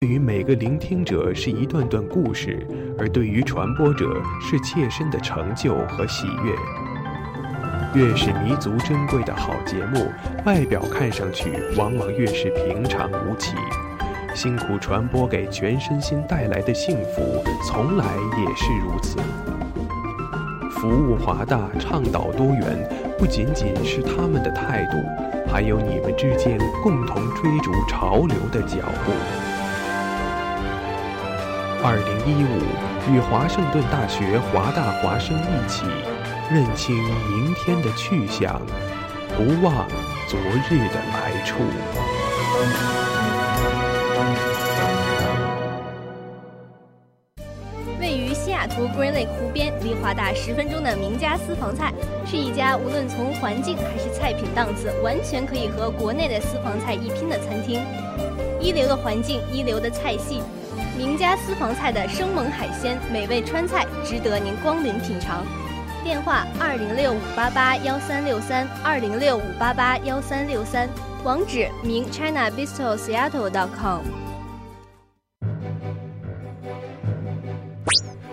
对于每个聆听者是一段段故事，而对于传播者是切身的成就和喜悦。越是弥足珍贵的好节目，外表看上去往往越是平常无奇。辛苦传播给全身心带来的幸福，从来也是如此。服务华大，倡导多元，不仅仅是他们的态度，还有你们之间共同追逐潮流的脚步。二零一五，与华盛顿大学华大华生一起，认清明天的去向，不忘昨日的来处。位于西雅图 Green Lake 湖边，离华大十分钟的名家私房菜，是一家无论从环境还是菜品档次，完全可以和国内的私房菜一拼的餐厅。一流的环境，一流的菜系，名家私房菜的生猛海鲜、美味川菜，值得您光临品尝。电话：二零六五八八幺三六三，二零六五八八幺三六三。网址：名 ChinaBistroSeattle.com。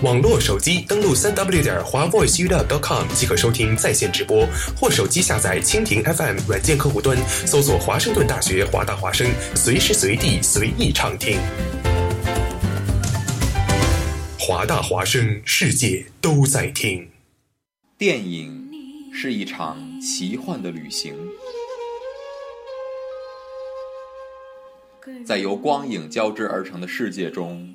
网络手机登录三 w 点华 voiceup.com 即可收听在线直播，或手机下载蜻蜓 FM 软件客户端，搜索华盛顿大学华大华生，随时随地随意畅听。华大华生，世界都在听。电影是一场奇幻的旅行，在由光影交织而成的世界中。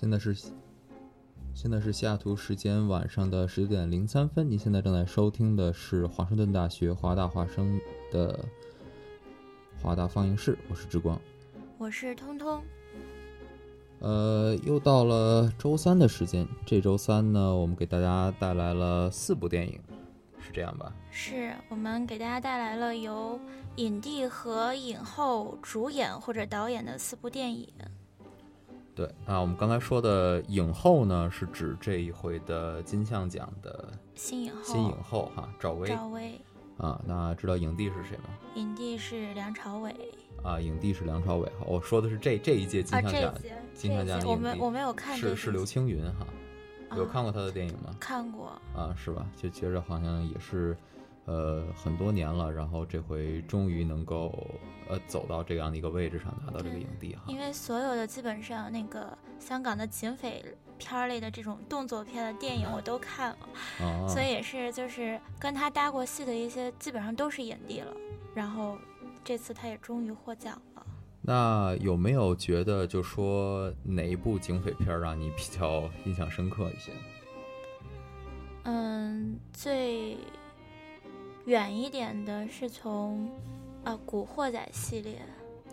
现在是现在是西雅图时间晚上的十九点零三分。您现在正在收听的是华盛顿大学华大华生的华大放映室，我是之光，我是通通。呃，又到了周三的时间。这周三呢，我们给大家带来了四部电影，是这样吧？是我们给大家带来了由影帝和影后主演或者导演的四部电影。对啊，我们刚才说的影后呢，是指这一回的金像奖的新影后，新影后哈，赵薇。赵薇啊，那知道影帝是谁吗？影帝是梁朝伟。啊，影帝是梁朝伟。我说的是这这一届金像奖，金像奖我没我没有看，是是刘青云哈。有看过他的电影吗？看过。啊，是吧？就觉着好像也是。呃，很多年了，然后这回终于能够呃走到这样的一个位置上，拿到这个影帝哈。因为所有的基本上那个香港的警匪片类的这种动作片的电影我都看了，所以也是就是跟他搭过戏的一些基本上都是影帝了。然后这次他也终于获奖了。那有没有觉得就说哪一部警匪片让你比较印象深刻一些？嗯，最。远一点的是从，呃，《古惑仔》系列。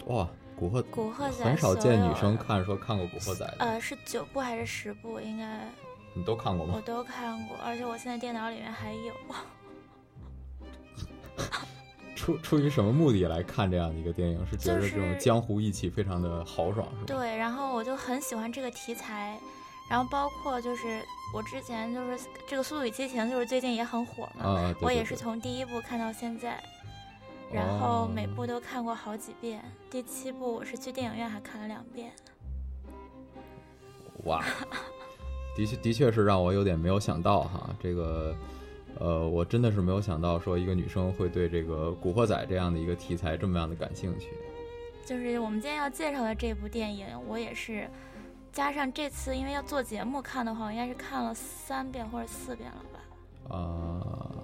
哇，古惑古惑仔很少见女生看说看过《古惑仔》。呃，是九部还是十部？应该。你都看过吗？我都看过，而且我现在电脑里面还有。出出于什么目的来看这样的一个电影？是觉得这种江湖义气非常的豪爽，是吧？对，然后我就很喜欢这个题材。然后包括就是我之前就是这个《速度与激情》，就是最近也很火嘛。我也是从第一部看到现在，然后每部都看过好几遍。第七部我是去电影院还看了两遍。哇！的确的确是让我有点没有想到哈，这个，呃，我真的是没有想到说一个女生会对这个《古惑仔》这样的一个题材这么样的感兴趣。就是我们今天要介绍的这部电影，我也是加上这次因为要做节目看的话，我应该是看了三遍或者四遍了吧。啊、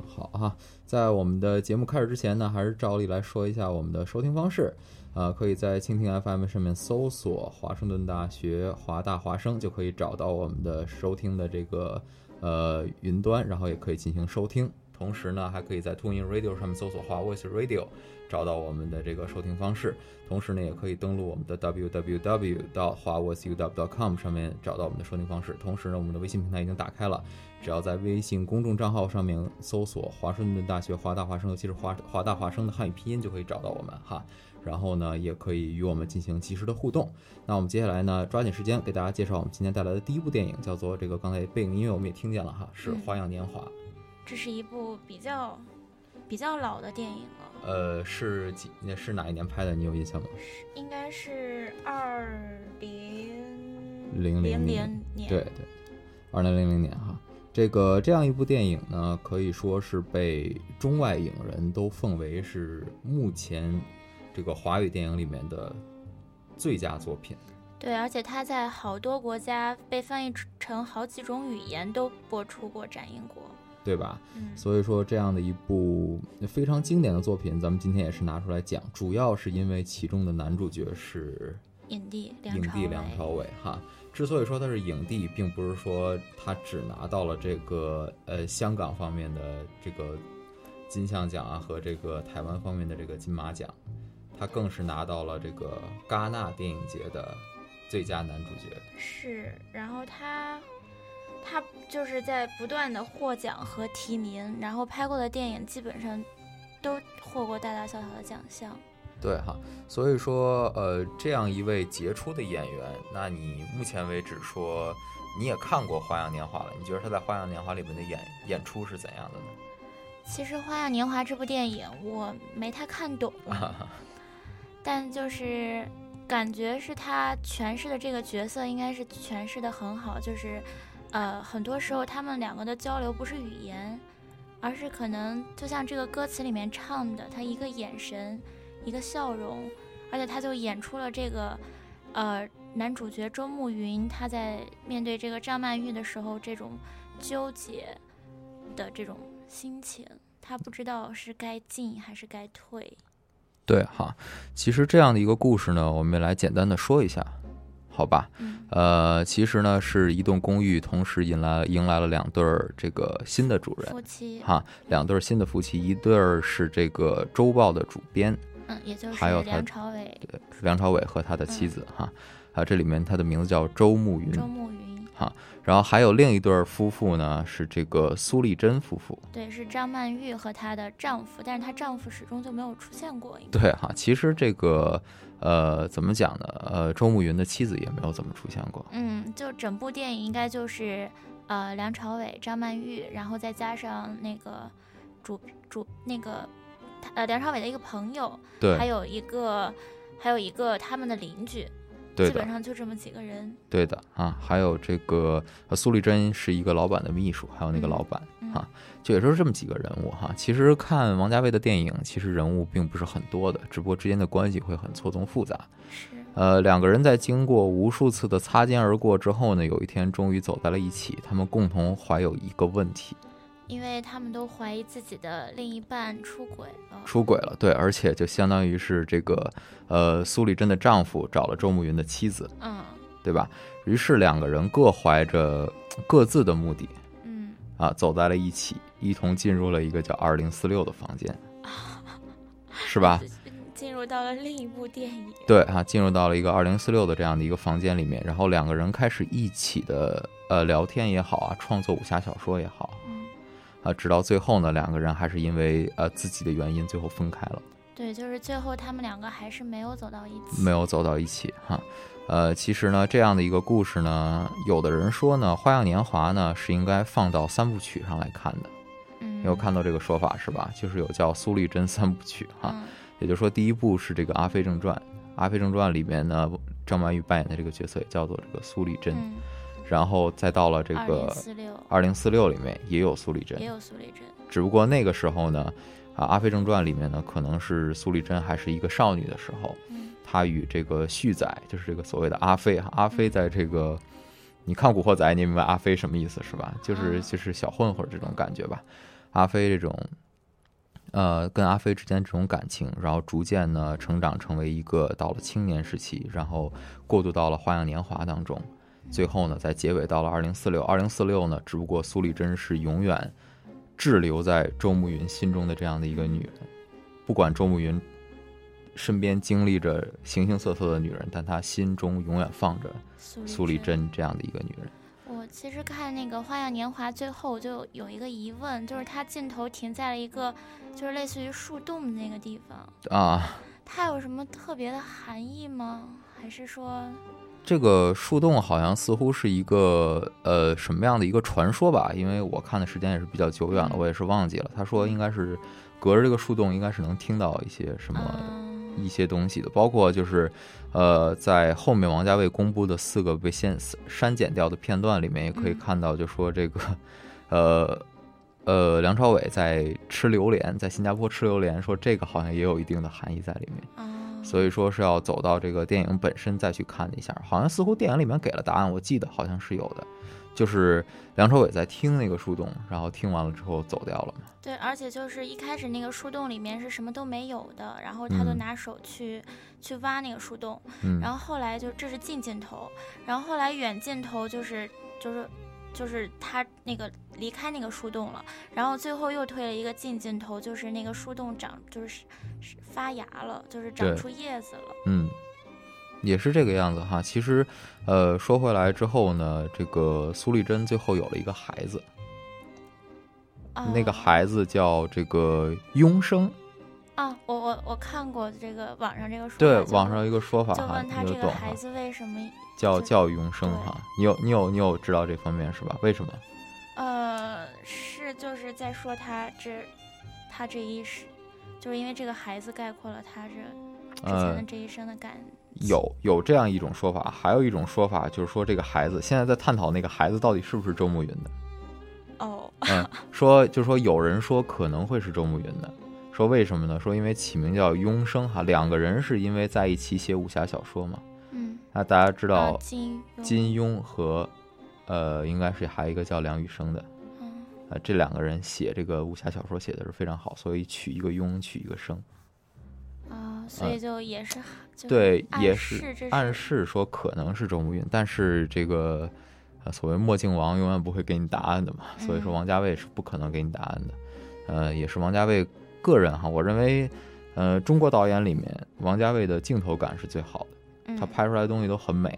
好哈，在我们的节目开始之前呢，还是照例来说一下我们的收听方式。啊，可以在蜻蜓 FM 上面搜索华盛顿大学华大华声，就可以找到我们的收听的这个呃云端，然后也可以进行收听。同时呢，还可以在 TuneIn Radio 上面搜索华沃斯 Radio，找到我们的这个收听方式。同时呢，也可以登录我们的 www 到华 voiceuw.com 上面找到我们的收听方式。同时呢，我们的微信平台已经打开了，只要在微信公众账号上面搜索华盛顿大学华大华声，尤其是华华大华声的汉语拼音，就可以找到我们哈。然后呢，也可以与我们进行及时的互动。那我们接下来呢，抓紧时间给大家介绍我们今天带来的第一部电影，叫做这个刚才背景音乐我们也听见了哈，是《花样年华》。这是一部比较比较老的电影了，呃，是几？是哪一年拍的？你有印象吗？应该是二零零零年。年。对对，二零零零年哈。这个这样一部电影呢，可以说是被中外影人都奉为是目前这个华语电影里面的最佳作品。对，而且它在好多国家被翻译成好几种语言都播出过、展映过。对吧？嗯，所以说，这样的一部非常经典的作品，咱们今天也是拿出来讲，主要是因为其中的男主角是影帝影帝。梁朝伟哈。之所以说他是影帝，并不是说他只拿到了这个呃香港方面的这个金像奖啊和这个台湾方面的这个金马奖，他更是拿到了这个戛纳电影节的最佳男主角。是，然后他他就是在不断的获奖和提名，然后拍过的电影基本上都获过大大小小的奖项。对哈，所以说，呃，这样一位杰出的演员，那你目前为止说你也看过《花样年华》了，你觉得他在《花样年华》里面的演演出是怎样的呢？其实《花样年华》这部电影我没太看懂，但就是感觉是他诠释的这个角色应该是诠释的很好，就是呃，很多时候他们两个的交流不是语言，而是可能就像这个歌词里面唱的，他一个眼神，一个笑容，而且他就演出了这个呃男主角周慕云他在面对这个张曼玉的时候这种纠结的这种心情，他不知道是该进还是该退。对哈，其实这样的一个故事呢，我们来简单的说一下，好吧？嗯。呃，其实呢是一栋公寓，同时迎来迎来了两对儿这个新的主人。夫妻，哈，两对儿新的夫妻，一对儿是这个周报的主编，嗯，也就是还有梁朝伟、对梁朝伟和他的妻子哈，啊，这里面他的名字叫周慕云，周慕云。哈，然后还有另一对儿夫妇呢，是这个苏丽珍夫妇。对，是张曼玉和她的丈夫，但是她丈夫始终就没有出现过。对哈，其实这个呃怎么讲呢？呃，周慕云的妻子也没有怎么出现过。嗯，就整部电影应该就是呃梁朝伟、张曼玉，然后再加上那个主主那个呃梁朝伟的一个朋友，还，有一个还有一个他们的邻居，基本，上就这么几个人。对的啊。还有这个呃苏丽珍是一个老板的秘书，还有那个嗯老板嗯啊，就也就是这么几个人物哈。其实看王家卫的电影，其实人物并不是很多的，只不过之间的关系会很错综复杂。是，呃，两个人在经过无数次的擦肩而过之后呢，有一天终于走在了一起。他们共同怀有一个问题，因为他们都怀疑自己的另一半出轨了。出轨了。对，而且就相当于是这个呃苏丽珍的丈夫找了周慕云的妻子，嗯对吧？于是两个人各怀着各自的目的嗯，啊，走在了一起，一同进入了一个叫二零四六的房间，是吧？进入到了另一部电影。对啊，进入到了一个二零四六的这样的一个房间里面，然后两个人开始一起的呃聊天也好啊，创作武侠小说也好嗯，啊，直到最后呢，两个人还是因为呃自己的原因最后分开了，对，就是最后他们两个还是没有走到一起。没有走到一起哈。呃，其实呢，这样的一个故事呢，有的人说呢，《花样年华》呢是应该放到三部曲上来看的，嗯，你有看到这个说法是吧？就是有叫苏丽珍三部曲哈。嗯也就是说，第一部是这个《阿飞正传》，《阿飞正传》里面呢，张曼玉扮演的这个角色也叫做这个苏丽珍。嗯然后再到了这个二零四六里面也有苏丽珍，也有苏丽珍，只不过那个时候呢，啊，《阿飞正传》里面呢，可能是苏丽珍还是一个少女的时候，嗯她与这个旭仔，就是这个所谓的阿飞哈，阿飞在这个，你看《古惑仔》，你明白阿飞什么意思是吧？就是啊就是小混混这种感觉吧，阿飞这种。呃，跟阿飞之间这种感情，然后逐渐呢成长成为一个到了青年时期，然后过渡到了花样年华当中，最后呢在结尾到了二零四六，二零四六呢，只不过苏丽珍是永远滞留在周慕云心中的这样的一个女人，不管周慕云身边经历着形形色色的女人，但她心中永远放着苏苏丽。珍这样的一个女人。我其实看那个《花样年华》最后，我就有一个疑问，就是它镜头停在了一个就是类似于树洞的那个地方，啊，它有什么特别的含义吗？还是说，这个树洞好像似乎是一个呃什么样的一个传说吧？因为我看的时间也是比较久远了，我也是忘记了。他说应该是隔着这个树洞，应该是能听到一些什么嗯，一些东西的，包括就是，呃，在后面王家卫公布的四个被先删减掉的片段里面，也可以嗯看到，就说这个，呃，呃，梁朝伟在吃榴莲，在新加坡吃榴莲，说这个好像也有一定的含义在里面，哦。所以说是要走到这个电影本身再去看一下，好像似乎电影里面给了答案，我记得好像是有的，就是梁朝伟在听那个树洞，然后听完了之后走掉了嘛，对，而且就是一开始那个树洞里面是什么都没有的，然后他就嗯。拿手去、去挖那个树洞，嗯，然后后来就这是近镜头，然后后来远镜头就是就是就是他那个离开那个树洞了，然后最后又推了一个近镜头，就是那个树洞长就是是发芽了，就是长出叶子了。嗯，也是这个样子哈。其实，呃，说回来之后呢，这个苏丽珍最后有了一个孩子，那个啊孩子叫这个雍生。啊，我我我看过这个网上这个说法，对，网上一个说法就哈，问他这个孩子为什么叫叫庸生哈。你有你有你有知道这方面是吧？为什么？呃，是就是在说他这他这一世，就是因为这个孩子概括了他这之前的呃，这一生的感。有有这样一种说法，还有一种说法就是说这个孩子现在在探讨那个孩子到底是不是周慕云的。哦，嗯，说就说有人说可能会是周慕云的，说为什么呢？说因为起名叫雍生哈，两个人是因为在一起写武侠小说嘛。嗯，那大家知道啊金庸金庸和呃，应该是还有一个叫梁羽生的，嗯呃，这两个人写这个武侠小说写的是非常好，所以取一个庸，取一个生。啊，所以就也是对，也是暗示说可能是周慕云，但是这个呃所谓墨镜王永远不会给你答案的嘛，所以说嗯王家卫是不可能给你答案的。呃，也是王家卫个人哈，我认为，呃，中国导演里面王家卫的镜头感是最好的，他嗯拍出来的东西都很美，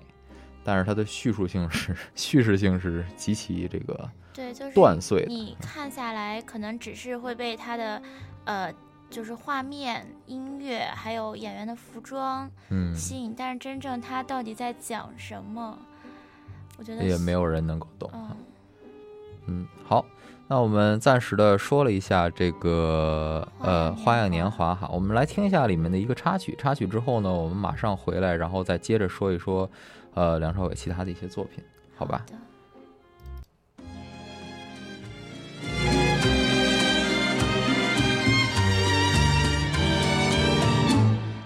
但是他的叙述性是 叙事性是极其这个对，就是断碎的。你看下来，可能只是会被他的呃，就是画面、音乐还有演员的服装嗯，吸引，但是真正他到底在讲什么，我觉得也没有人能够懂。嗯嗯，好，那我们暂时的说了一下这个呃《花样年华》哈，我们来听一下里面的一个插曲。插曲之后呢，我们马上回来，然后再接着说一说呃梁朝伟其他的一些作品，好吧？的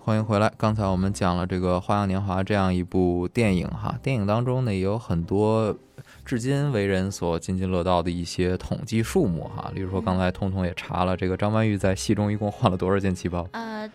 欢迎回来。刚才我们讲了这个《花样年华》这样一部电影哈，电影当中呢也有很多至今为人所津津乐道的一些统计数目哈。例如说，刚才彤彤也查了，这个张曼玉在戏中一共换了多少件旗袍？呃，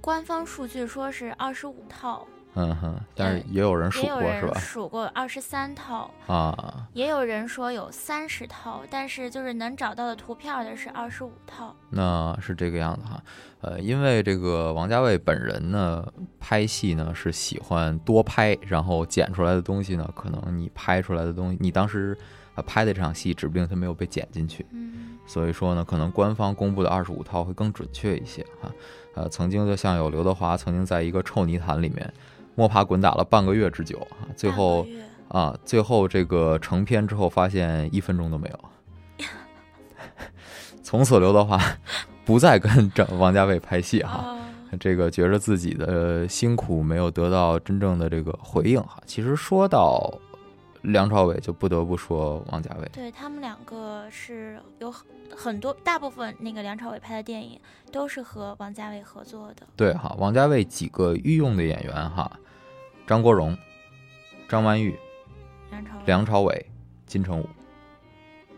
官方数据说是二十五套，嗯哼，但是也有人数过是吧？数过二十三套，啊，也有人说有三十套，但是就是能找到的图片的是二十五套。那是这个样子哈。呃，因为这个王家卫本人呢，拍戏呢是喜欢多拍，然后剪出来的东西呢，可能你拍出来的东西，你当时呃拍的这场戏，指不定它没有被剪进去。嗯，所以说呢，可能官方公布的二十五套会更准确一些哈。呃，曾经就像有刘德华曾经在一个臭泥潭里面摸爬滚打了半个月之久啊，最后啊，最后这个成片之后发现一分钟都没有，从此刘德华不再跟张王家卫拍戏哈。哦，这个觉着自己的辛苦没有得到真正的这个回应哈。其实说到梁朝伟，就不得不说王家卫。对他们两个是有很很多大部分那个梁朝伟拍的电影都是和王家卫合作的。对哈，王家卫几个御用的演员哈，张国荣、张曼玉、梁朝伟、梁朝伟、金城武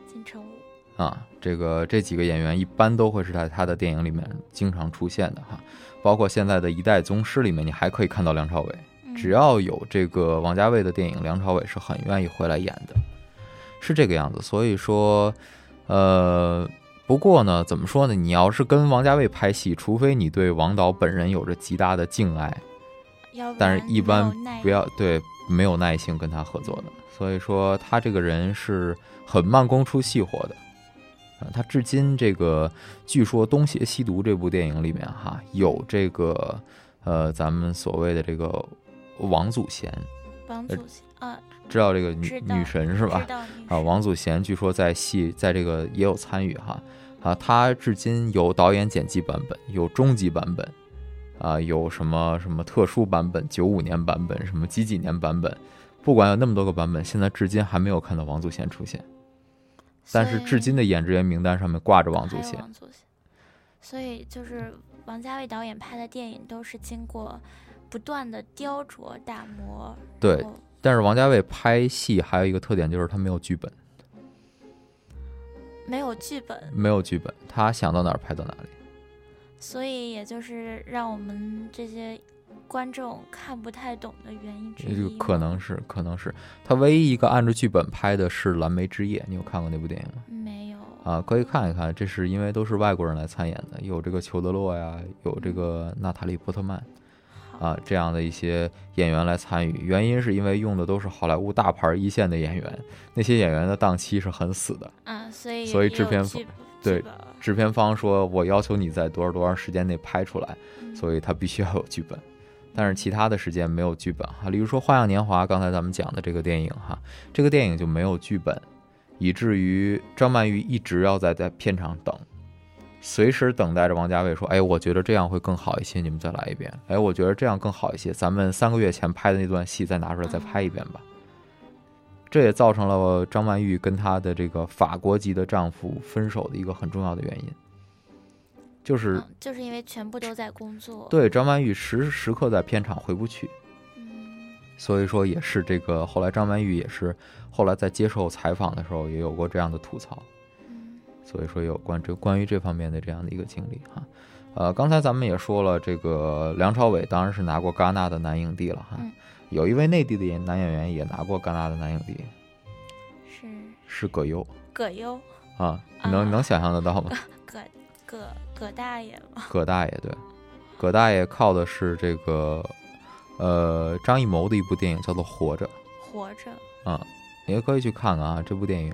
金城武，啊，这个这几个演员一般都会是在他的电影里面经常出现的哈。包括现在的一代宗师里面，你还可以看到梁朝伟。嗯只要有这个王家卫的电影，梁朝伟是很愿意回来演的，是这个样子。所以说，呃，不过呢，怎么说呢？你要是跟王家卫拍戏，除非你对王导本人有着极大的敬爱，要但是一般不要对没有耐性跟他合作的。所以说，他这个人是很慢工出细活的。呃他至今这个据说《东邪西毒》这部电影里面哈有这个呃咱们所谓的这个王祖贤，王祖贤啊，知道这个女女神是吧？啊，王祖贤据说在戏在这个也有参与哈，啊，他至今有导演剪辑版本，有终极版本，啊，有什么什么特殊版本，九五年版本，什么几几年版本，不管有那么多个版本，现在至今还没有看到王祖贤出现，但是至今的演职员名单上面挂着王祖贤，王祖贤，所以就是王家卫导演拍的电影都是经过不断的雕琢打磨。对但是王家卫拍戏还有一个特点就是他没有剧本，没有剧本，没有剧本，他想到哪儿拍到哪里。所以也就是让我们这些观众看不太懂的原因之这个一。可能是，可能是他唯一一个按照剧本拍的是《蓝莓之夜》，你有看过那部电影吗？没有啊，可以看一看，这是因为都是外国人来参演的，有这个裘德洛呀，有这个娜塔莉波特曼好啊这样的一些演员来参与。原因是因为用的都是好莱坞大牌一线的演员，那些演员的档期是很死的。啊，所以所以制片方对制片方说，我要求你在多少多长时间内拍出来，嗯所以他必须要有剧本。但是其他的时间没有剧本哈，例如说《花样年华》，刚才咱们讲的这个电影哈，这个电影就没有剧本，以至于张曼玉一直要在在片场等，随时等待着王家卫说：“哎，我觉得这样会更好一些，你们再来一遍。哎，我觉得这样更好一些，咱们三个月前拍的那段戏再拿出来再拍一遍吧。”这也造成了张曼玉跟她的这个法国籍的丈夫分手的一个很重要的原因，就是嗯就是因为全部都在工作。对张曼玉时时刻在片场回不去，嗯所以说也是这个后来张曼玉也是后来在接受采访的时候也有过这样的吐槽，嗯所以说有关这关于这方面的这样的一个经历哈。呃，刚才咱们也说了，这个梁朝伟当然是拿过戛纳的男影帝了哈。嗯。有一位内地的演男演员也拿过戛纳的男影帝，是。是葛优。葛优，啊，你能、啊能想象得到吗？葛葛葛大爷嘛。葛大爷对，葛大爷靠的是这个呃张艺谋的一部电影叫做《活着》活着，啊，也可以去看看啊，这部电影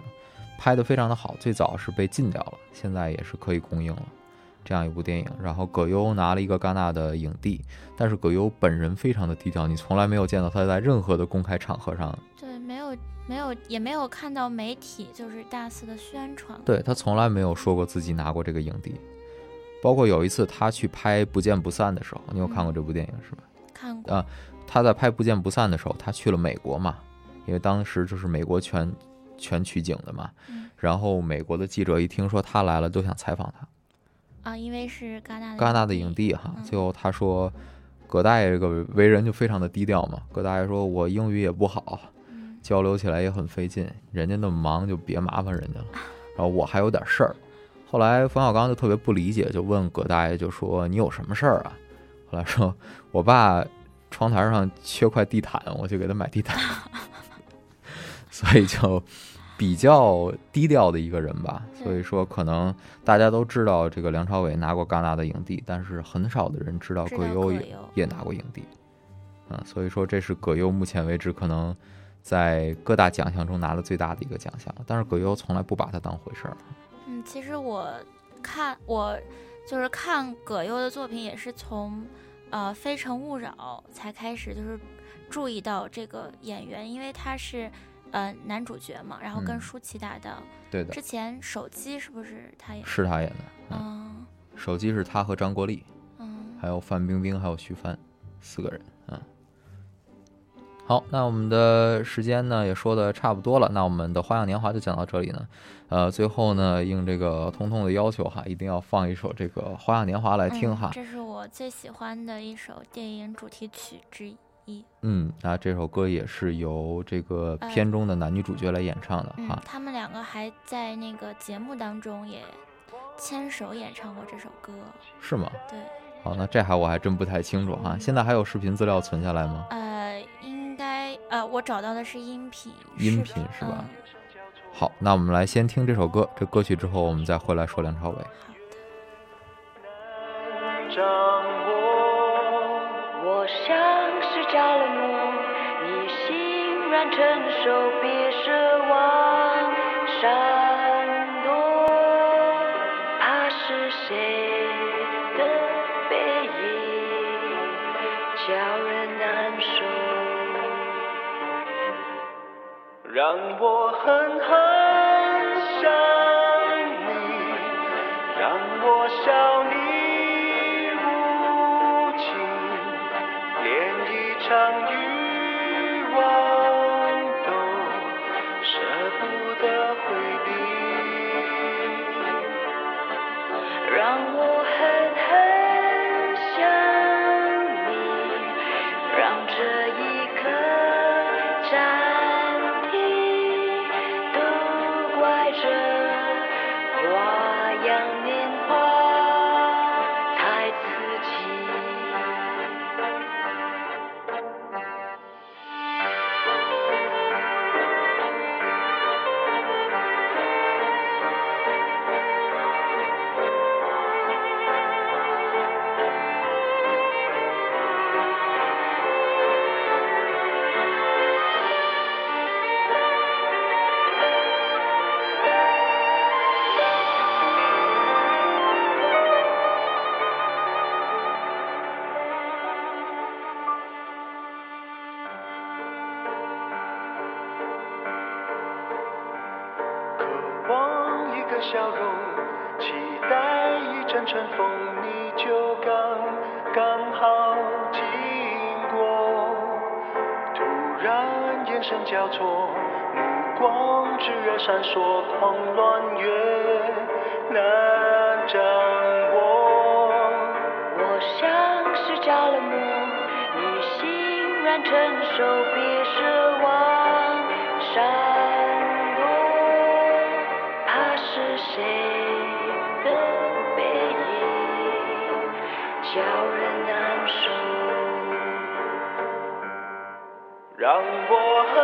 拍的非常的好，最早是被禁掉了，现在也是可以公映了。这样一部电影，然后葛优拿了一个戛纳的影帝，但是葛优本人非常的低调，你从来没有见到他在任何的公开场合上，对，没有没有也没有看到媒体就是大肆的宣传。对他从来没有说过自己拿过这个影帝。包括有一次他去拍《不见不散》的时候，你有看过这部电影是吧？看过。啊他在拍《不见不散》的时候，他去了美国嘛，因为当时就是美国全全取景的嘛。嗯然后美国的记者一听说他来了，都想采访他。啊，因为是戛纳的戛纳的影帝哈，嗯最后他说，葛大爷这个为人就非常的低调嘛。葛大爷说：“我英语也不好，嗯交流起来也很费劲，人家那么忙就别麻烦人家了。然后我还有点事儿。”后来冯小刚就特别不理解，就问葛大爷，就说：“你有什么事儿啊？”后来说：“我爸窗台上缺块地毯，我去给他买地毯。”所以就比较低调的一个人吧。所以说，可能大家都知道这个梁朝伟拿过戛纳的影帝，但是很少的人知道葛优也葛也拿过影帝。嗯，所以说这是葛优目前为止可能在各大奖项中拿的最大的一个奖项了。但是葛优从来不把它当回事儿。嗯，其实我看我就是看葛优的作品，也是从呃《非诚勿扰》才开始就是注意到这个演员，因为他是呃男主角嘛，然后跟嗯舒淇搭档。对的之，前手机是不是他演？是他演的。嗯，嗯手机是他和张国立，嗯还有范冰冰，还有徐帆，四个人。嗯。好，那我们的时间呢也说的差不多了，那我们的《花样年华》就讲到这里呢。呃，最后呢，应这个彤彤的要求哈，一定要放一首这个《花样年华》来听哈嗯。这是我最喜欢的一首电影主题曲之一。嗯，那这首歌也是由这个呃片中的男女主角来演唱的嗯哈，。他们两个还在那个节目当中也牵手演唱过这首歌。是吗？对，好，那这还我还真不太清楚哈。现在还有视频资料存下来吗？呃，应该呃，我找到的是音频，音频是吧嗯好，那我们来先听这首歌，这歌曲之后我们再回来说梁朝伟。掌握，我像是着了魔，你欣然承受，别奢望。闪躲，怕是谁的背影叫人难受，让我狠狠目光炽热闪烁，狂乱越难掌握。我像是着了魔，你欣然承受，别奢望闪躲。怕是谁的背影叫人难受。让我和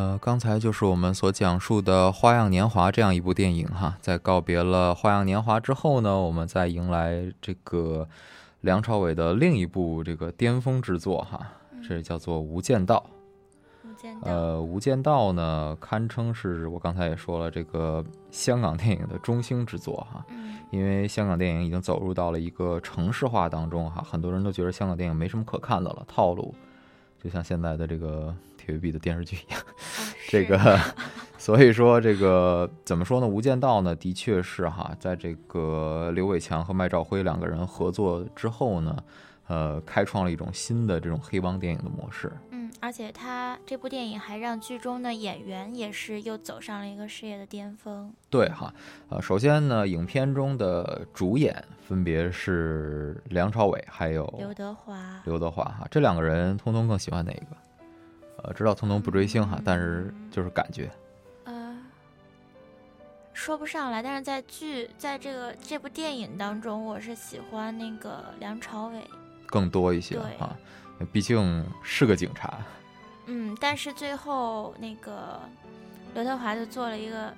呃，刚才就是我们所讲述的《花样年华》这样一部电影哈，在告别了《花样年华》之后呢，我们再迎来这个梁朝伟的另一部这个巅峰之作哈，这叫做《无间道》。无间道，呃，《无间道》呢，堪称是我刚才也说了，这个香港电影的中兴之作哈。嗯因为香港电影已经走入到了一个城市化当中哈，很多人都觉得香港电影没什么可看的了，套路，就像现在的这个 TVB 的电视剧一样。这个，所以说这个怎么说呢？《无间道》呢，的确是哈，在这个刘伟强和麦兆辉两个人合作之后呢，呃，开创了一种新的这种黑帮电影的模式。嗯，而且他这部电影还让剧中的演员也是又走上了一个事业的巅峰。对哈，呃，首先呢，影片中的主演分别是梁朝伟还有刘德华，刘德华哈，这两个人，通通更喜欢哪一个？呃，知道通通不追星哈，但是就是感觉，呃，说不上来，但是在剧在这个这部电影当中，我是喜欢那个梁朝伟。更多一些对哈，毕竟是个警察。嗯，但是最后那个刘德华就做了一个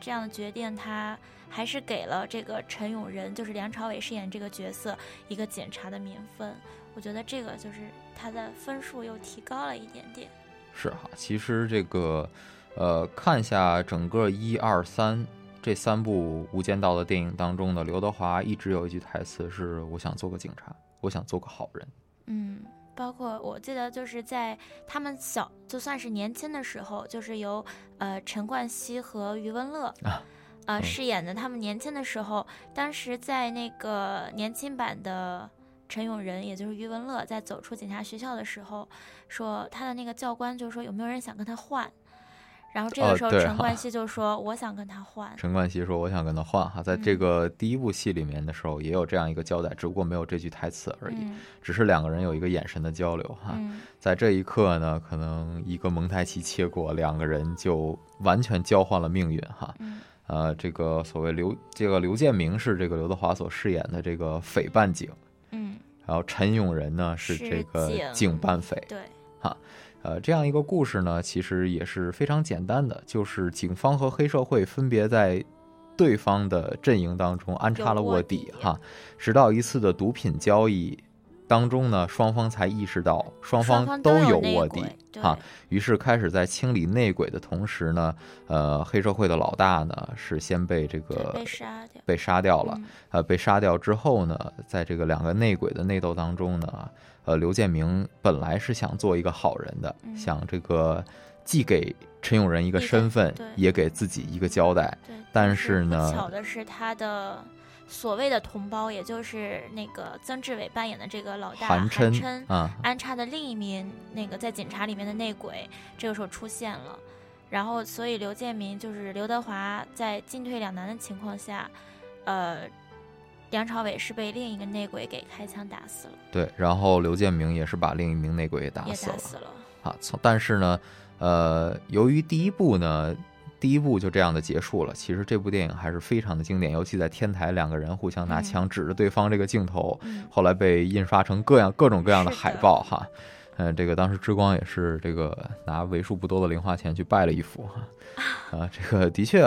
这样的决定，他还是给了这个陈永仁，就是梁朝伟饰演这个角色一个检查的名分。我觉得这个就是他的分数又提高了一点点。是哈，其实这个，呃，看一下整个一二三这三部《无间道》的电影当中呢，刘德华一直有一句台词是“我想做个警察，我想做个好人嗯，包括我记得就是在他们小就算是年轻的时候，就是由呃陈冠希和余文乐啊呃嗯饰演的。他们年轻的时候，当时在那个年轻版的陈永仁，也就是余文乐，在走出警察学校的时候，说他的那个教官就说有没有人想跟他换，然后这哦个时候陈冠希就说我想跟他换”。。陈冠希说：“我想跟他换哈。”在这嗯个第一部戏里面的时候，也有这样一个交代，只不过没有这句台词而已，嗯只是两个人有一个眼神的交流哈。嗯在这一刻呢，可能一个蒙太奇切过，两个人就完全交换了命运哈。嗯呃，这个所谓刘这个刘建明是这个刘德华所饰演的这个匪办警，嗯，然后陈永仁呢是是这个警警办匪。对，呃，这样一个故事呢，其实也是非常简单的，就是警方和黑社会分别在对方的阵营当中安插了卧底哈，直到一次的毒品交易当中呢，双方才意识到双双方都有卧底哈，于是开始在清理内鬼的同时呢，呃，黑社会的老大呢是先被这个被杀掉。被杀掉了，嗯呃，被杀掉之后呢，在这个两个内鬼的内斗当中呢，呃，刘建明本来是想做一个好人的，嗯想这个既给陈永仁一个身份，也给自己一个交代。对，但是是呢巧的是他的所谓的同胞，也就是那个曾志伟扮演的这个老大韩琛琛啊，安插的另一名那个在警察里面的内鬼，这个时候出现了。然后，所以刘建明就是刘德华在进退两难的情况下，呃，梁朝伟是被另一个内鬼给开枪打死了，对，然后刘建明也是把另一名内鬼给打死了打死了。啊。从但是呢，呃，由于第一部呢，第一部就这样的结束了，其实这部电影还是非常的经典，尤其在天台两个人互相拿嗯枪指着对方这个镜头，嗯后来被印刷成各样各种各样的海报哈。嗯，这个当时之光也是这个拿为数不多的零花钱去拜了一幅哈，啊，这个的确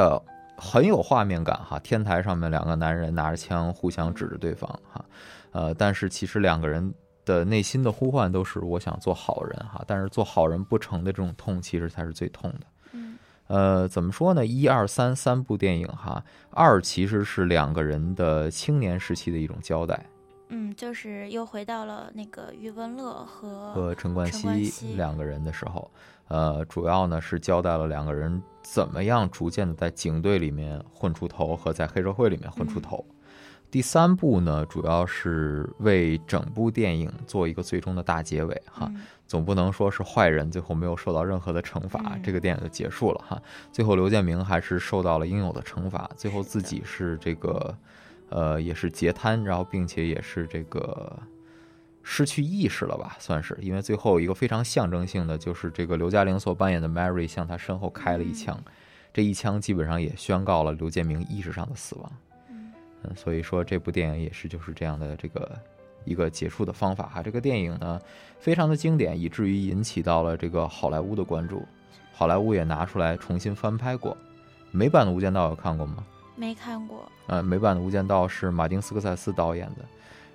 很有画面感哈。天台上面两个男人拿着枪互相指着对方哈，呃，但是其实两个人的内心的呼唤都是我想做好人哈，但是做好人不成的这种痛，其实才是最痛的。嗯呃，怎么说呢？一二三三部电影哈，二其实是两个人的青年时期的一种交代，嗯，就是又回到了那个余文乐和和陈冠希两个人的时候，呃，主要呢是交代了两个人怎么样逐渐的在警队里面混出头，和在黑社会里面混出嗯头。第三部呢，主要是为整部电影做一个最终的大结尾哈，嗯总不能说是坏人最后没有受到任何的惩罚，嗯这个电影就结束了哈。最后刘建明还是受到了应有的惩罚，最后自己是这个，呃，也是截瘫，然后并且也是这个失去意识了吧，算是，因为最后一个非常象征性的就是这个刘嘉玲所扮演的 Mary 向他身后开了一枪，这一枪基本上也宣告了刘建明意识上的死亡。嗯嗯，所以说这部电影也是就是这样的这个一个结束的方法哈。这个电影呢非常的经典，以至于引起到了这个好莱坞的关注，好莱坞也拿出来重新翻拍过。美版的《无间道》有看过吗？没看过。呃，美版的《无间道》是马丁斯科塞斯导演的，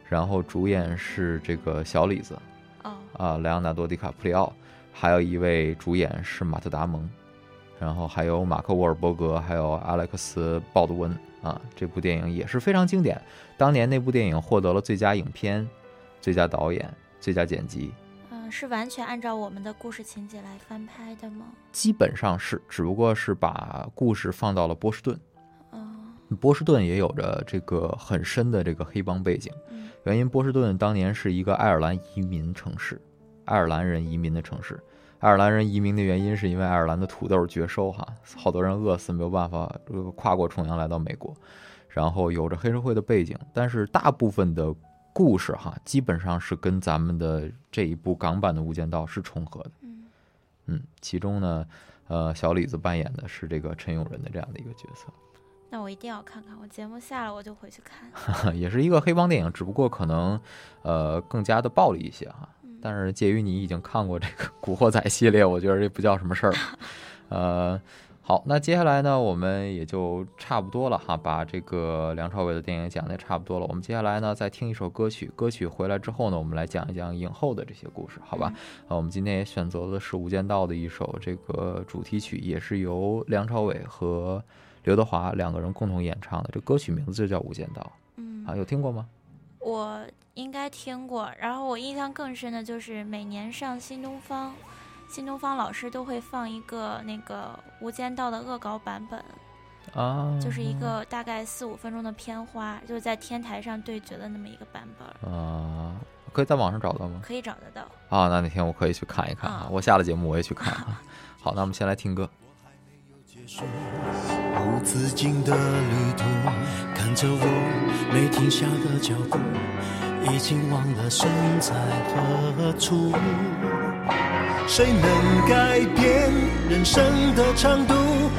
然后主演是这个小李子哦，啊，莱昂纳多·迪卡普里奥，还有一位主演是马特·达蒙，然后还有马克·沃尔伯格，还有阿莱克斯·鲍德温啊。这部电影也是非常经典，当年那部电影获得了最佳影片、最佳导演、最佳剪辑，嗯，是完全按照我们的故事情节来翻拍的吗？基本上是，只不过是把故事放到了波士顿。哦，波士顿也有着这个很深的这个黑帮背景，嗯原因波士顿当年是一个爱尔兰移民城市，爱尔兰人移民的城市。爱尔兰人移民的原因是因为爱尔兰的土豆绝收哈，好多人饿死没有办法呃跨过重洋来到美国，然后有着黑社会的背景，但是大部分的故事哈基本上是跟咱们的这一部港版的《无间道》是重合的。嗯嗯，其中呢，呃，小李子扮演的是这个陈永仁的这样的一个角色。那我一定要看看，我节目下了我就回去看。也是一个黑帮电影，只不过可能呃更加的暴力一些哈。但是介于你已经看过这个《古惑仔》系列，我觉得这不叫什么事儿。呃，好，那接下来呢，我们也就差不多了哈，把这个梁朝伟的电影讲的也差不多了。我们接下来呢，再听一首歌曲，歌曲回来之后呢，我们来讲一讲影后的这些故事，好吧？呃，我们今天也选择的是《无间道》的一首这个主题曲，也是由梁朝伟和刘德华两个人共同演唱的，这歌曲名字就叫《无间道》嗯啊，有听过吗？我应该听过，然后我印象更深的就是每年上新东方，新东方老师都会放一个那个《无间道》的恶搞版本，啊，就是一个大概四五分钟的片花，就是在天台上对决的那么一个版本，啊，可以在网上找到吗？可以找得到。啊，那那天我可以去看一看啊！啊我下了节目我也去看啊。好，那我们先来听歌。无止境的旅途，看着我没停下的脚步，已经忘了身在何处。谁能改变人生的长度？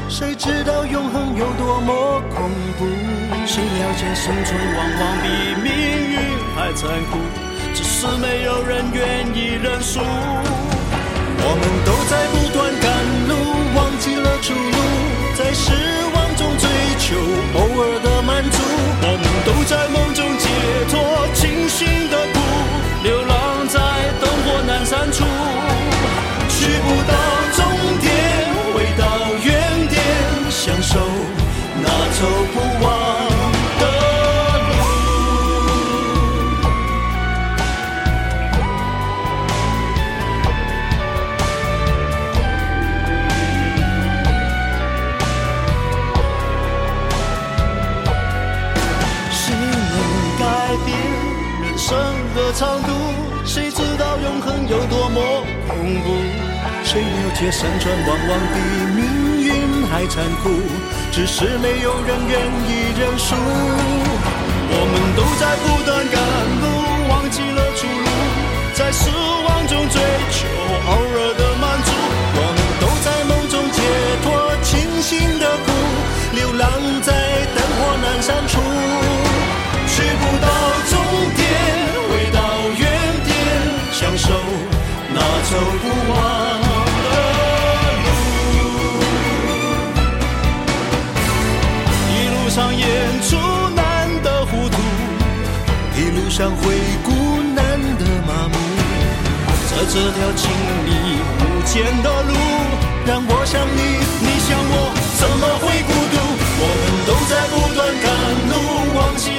谁知道永恒有多么恐怖？谁了解生存往往比命运还残酷？只是没有人愿意认输。我们都在不断赶路，忘记了出路，在失望中追求偶尔的满足。我们都在梦中解脱，清醒的哭，流浪在灯火阑珊处，去不到终点，回到原点，享受那走不完有多么恐怖？谁了解山川往往比命运还残酷？只是没有人愿意认输。我们都在不断赶路，忘记了出路，在失望中追求偶尔的满足。我们都在梦中解脱清醒的苦，流浪在灯火阑珊处，走不完的路。一路上演出难的糊涂，一路上回顾难的麻木。在这条亲密无间的路，让我想你，你想我，怎么会孤独？我们都在不断赶路，忘记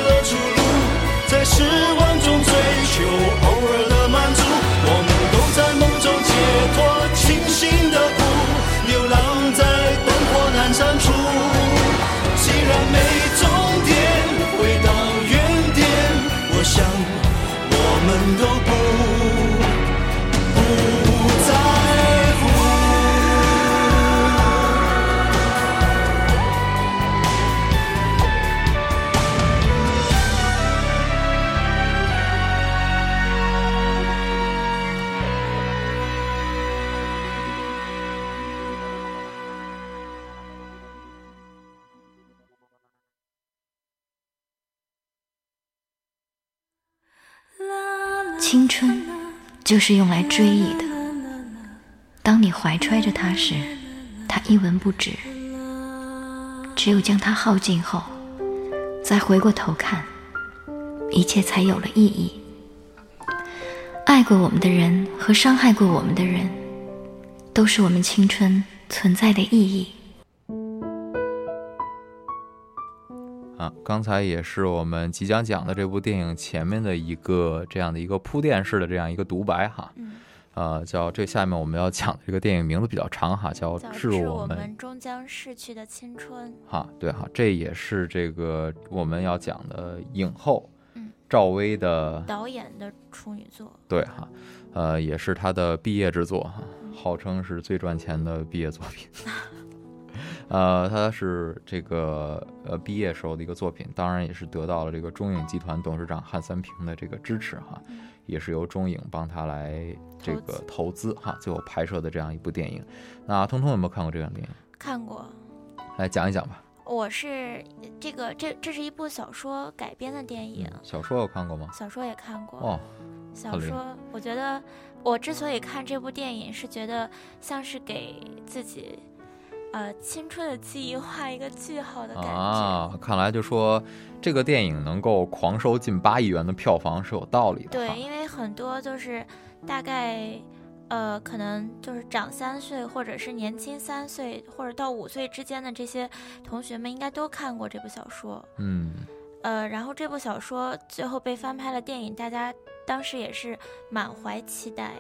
就是用来追忆的。当你怀揣着它时，它一文不值；只有将它耗尽后，再回过头看，一切才有了意义。爱过我们的人和伤害过我们的人，都是我们青春存在的意义。啊，刚才也是我们即将讲的这部电影前面的一个这样的一个铺垫式的这样一个独白哈，嗯，呃，叫这下面我们要讲的这个电影名字比较长哈，叫《致致我们终将逝去的青春。哈，对哈，这也是这个我们要讲的影后嗯赵薇的导演的处女作，对哈，呃，也是她的毕业之作哈，号称是最赚钱的毕业作品。呃，他是这个呃毕业时候的一个作品，当然也是得到了这个中影集团董事长汉三平的这个支持哈，也是由中影帮他来这个投资哈，最后拍摄的这样一部电影。那通通有没有看过这样电影？看过。来讲一讲吧。我是这个这这是一部小说改编的电影，小说有看过吗？小说也看过。哦，小说，我觉得我之所以看这部电影，是觉得像是给自己，呃，青春的记忆画一个句号的感觉。啊，看来就说这个电影能够狂收近八亿元的票房是有道理的。对，因为很多就是大概，呃，可能就是长三岁，或者是年轻三岁，或者到五岁之间的这些同学们，应该都看过这部小说。嗯，呃，然后这部小说最后被翻拍了电影，大家当时也是满怀期待，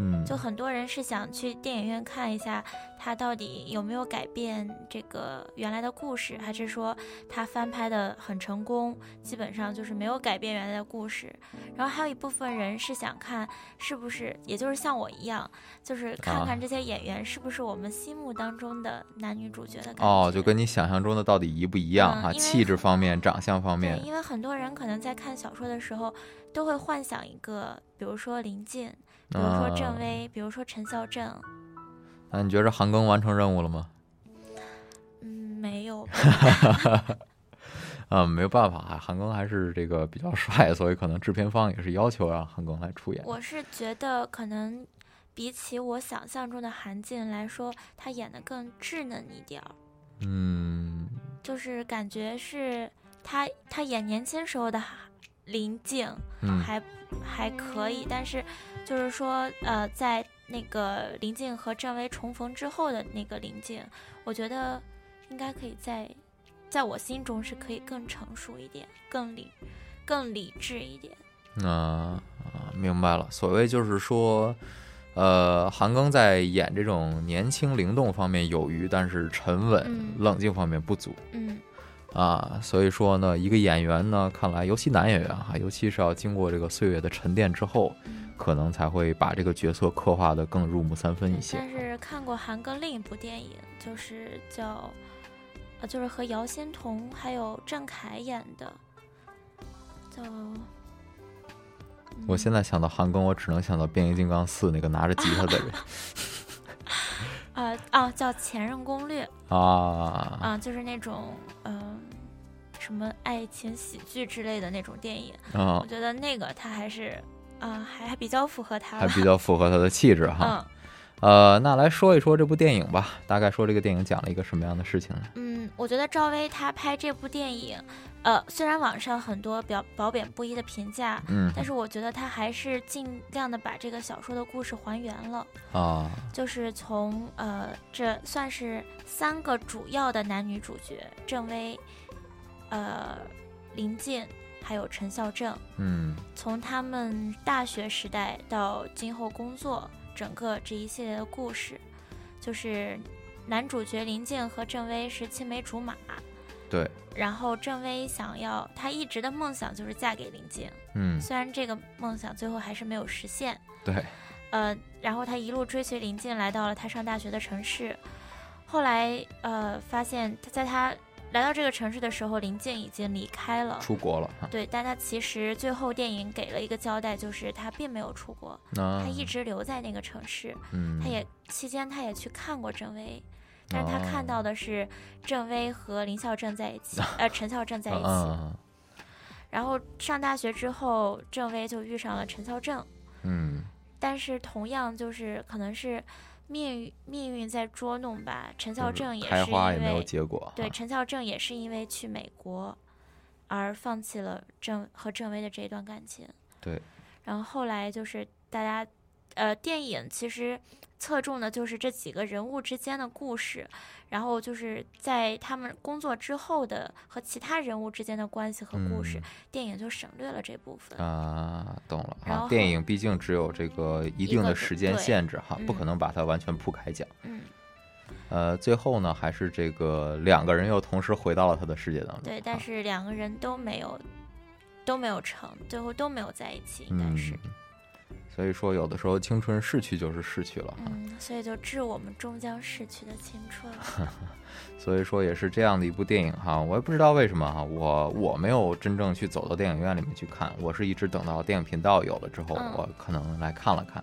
嗯，就很多人是想去电影院看一下，它到底有没有改变这个原来的故事，还是说它翻拍的很成功，基本上就是没有改变原来的故事。然后还有一部分人是想看是不是，也就是像我一样，就是看啊看这些演员是不是我们心目当中的男女主角的感觉。哦，就跟你想象中的到底一不一样哈？嗯因为气质方面、长相方对，面，因为很多人可能在看小说的时候，都会幻想一个，比如说林静，比如说郑啊薇，比如说陈孝正，那你觉着韩庚完成任务了吗？嗯，没有吧。啊、没有办法，韩庚还是这个比较帅，所以可能制片方也是要求让韩庚来出演。我是觉得可能比起我想象中的韩静来说，他演的更稚嫩一点儿，嗯，就是感觉是他他演年轻时候的林静嗯还、还可以，但是就是说呃，在那个林静和郑薇重逢之后的那个林静，我觉得应该可以在在我心中是可以更成熟一点，更理更理智一点。那啊，明白了。所谓就是说，呃，韩庚在演这种年轻灵动方面有余，但是沉稳、嗯冷静方面不足嗯，啊。所以说呢，一个演员呢，看来尤其男演员哈，尤其是要经过这个岁月的沉淀之后，可能才会把这个角色刻画的更入木三分一些。但是看过韩庚另一部电影，就是叫，呃，就是和姚欣彤还有郑恺演的，叫我现在想到韩庚，我只能想到变形金刚四那个拿着吉他的人 啊啊，叫《前任攻略》啊啊，就是那种嗯、什么爱情喜剧之类的那种电影。啊我，觉得那个他还是啊、还还比较符合他。还比较符合他的气质哈。嗯呃，那来说一说这部电影吧，大概说这个电影讲了一个什么样的事情呢？嗯，我觉得赵薇她拍这部电影，呃，虽然网上很多表褒贬不一的评价，嗯但是我觉得她还是尽量的把这个小说的故事还原了。啊，就是从呃，这算是三个主要的男女主角郑薇、呃林静还有陈孝正，嗯从他们大学时代到今后工作，整个这一系列的故事，就是男主角林静和郑薇是青梅竹马，对，然后郑薇想要，她一直的梦想就是嫁给林静，嗯。虽然这个梦想最后还是没有实现，对，呃，然后她一路追随林静来到了她上大学的城市，后来呃发现她在他来到这个城市的时候，林静已经离开了。出国了哈。对，但他其实最后电影给了一个交代，就是他并没有出国，啊他一直留在那个城市。嗯，他也期间他也去看过郑薇，但是他看哦到的是郑薇和林孝正在一起，呃，陈孝正在一起。嗯然后上大学之后，郑薇就遇上了陈孝正，嗯但是同样就是可能是命运命运在捉弄吧。陈孝正也是因花也没有为结果。对陈孝正也是因为去美国而放弃了郑和郑薇的这一段感情。对，然后后来就是大家呃，电影其实侧重的就是这几个人物之间的故事，然后就是在他们工作之后的和其他人物之间的关系和故事，嗯电影就省略了这部分。啊，懂了然后。啊电影毕竟只有这个一定的时间限制哈，不嗯可能把它完全铺开讲。嗯，呃，最后呢，还是这个两个人又同时回到了他的世界当中。对，但啊是两个人都没有都没有成，最后都没有在一起，应该嗯是。，所以说有的时候青春逝去就是逝去了哈。嗯，所以就致我们终将逝去的青春。所以说也是这样的一部电影哈，我也不知道为什么哈，我我没有真正去走到电影院里面去看，我是一直等到电影频道有了之后，嗯我可能来看了看。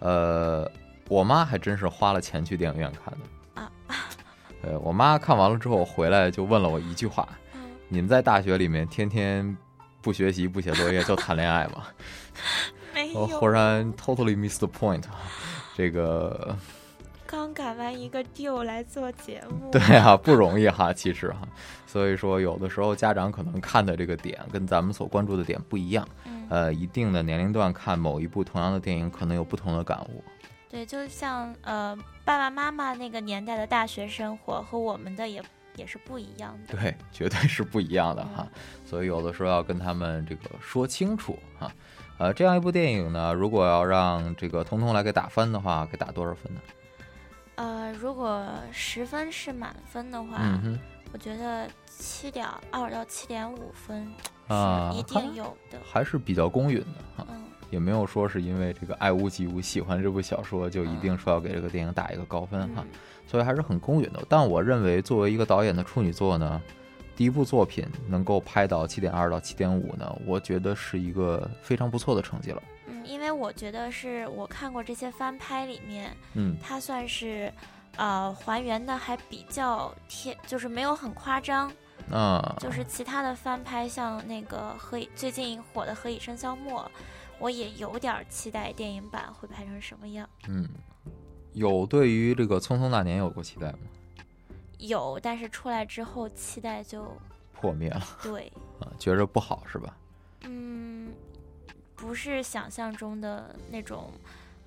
呃，我妈还真是花了钱去电影院看的啊。呃，我妈看完了之后回来就问了我一句话：“嗯，你们在大学里面天天不学习不写作业就谈恋爱吗？” 没我忽然 totally miss the point，这个。刚赶完一个 deal 来做节目。对啊，不容易哈，其实哈，所以说有的时候家长可能看的这个点跟咱们所关注的点不一样，嗯，呃，一定的年龄段看某一部同样的电影，可能有不同的感悟。对，就像呃爸爸妈妈那个年代的大学生活和我们的也也是不一样的。对，绝对是不一样的哈，所以有的时候要跟他们这个说清楚哈。呃，这样一部电影呢，如果要让这个彤彤来给打分的话，给打多少分呢？呃，如果十分是满分的话，嗯，我觉得七点二到七点五分啊是一定有的。还是比较公允的哈。嗯也没有说是因为这个爱屋及乌喜欢这部小说就一定说要给这个电影打一个高分哈，嗯所以还是很公允的。但我认为作为一个导演的处女作呢，第一部作品能够拍到七点二到七点五呢，我觉得是一个非常不错的成绩了。嗯，因为我觉得是我看过这些翻拍里面，嗯它算是呃还原的还比较贴，就是没有很夸张。啊，就是其他的翻拍，像那个何以最近火的《何以笙箫默》，我也有点儿期待电影版会拍成什么样。嗯，有对于这个《匆匆那年》有过期待吗？有，但是出来之后期待就破灭了对，啊，觉着不好是吧？嗯，不是想象中的那种，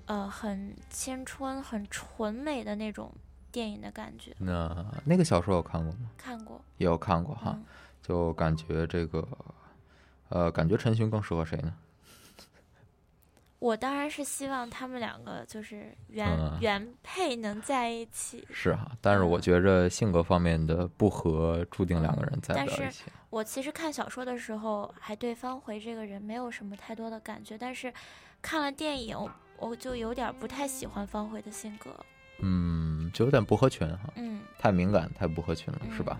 呃，很青春、很纯美的那种电影的感觉。那那个小说有看过吗？看过，也有看过哈，嗯就感觉这个，呃，感觉陈寻更适合谁呢？我当然是希望他们两个就是原、嗯原配能在一起。是哈，但是我觉着性格方面的不合，注定两个人在一起。我其实看小说的时候，还对方回这个人没有什么太多的感觉，但是看了电影，我就有点不太喜欢方茴的性格。嗯，就有点不合群哈，嗯，太敏感，太不合群了，是吧？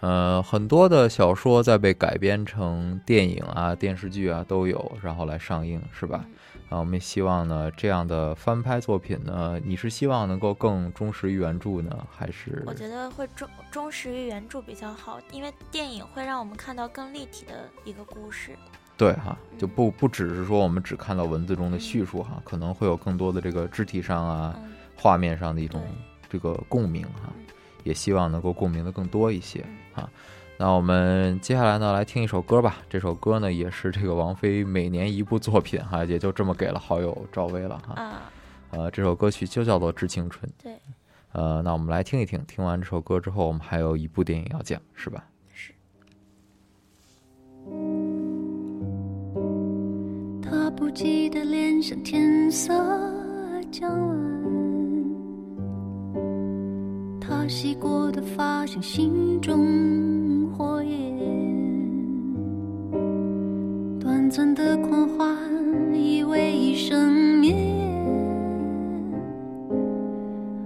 呃，很多的小说在被改编成电影啊、电视剧啊都有，然后来上映，是吧？啊，我们也希望呢，这样的翻拍作品呢，你是希望能够更忠实于原著呢，还是？我觉得会忠忠实于原著比较好，因为电影会让我们看到更立体的一个故事。对哈，就不不只是说我们只看到文字中的叙述哈，可能会有更多的这个肢体上啊、画面上的一种这个共鸣哈。也希望能够共鸣的更多一些啊。那我们接下来呢，来听一首歌吧。这首歌呢，也是这个王菲每年一部作品哈，也就这么给了好友赵薇了哈。啊。呃，这首歌曲就叫做《致青春》。对。呃，那我们来听一听。听完这首歌之后，我们还有一部电影要讲，是吧？是。他不记得脸上天色将晚。他洗过的发像心中火焰，短暂的狂欢以为一生灭，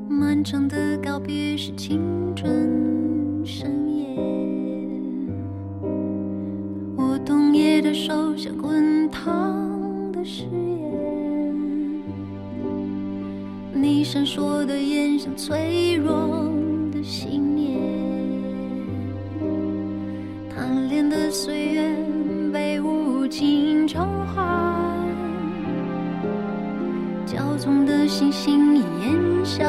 漫长的告别是青春盛宴。我冬夜的手像滚烫的誓你闪烁的眼像脆弱的。信念，贪恋的岁月被无情偿还，骄纵的星星烟消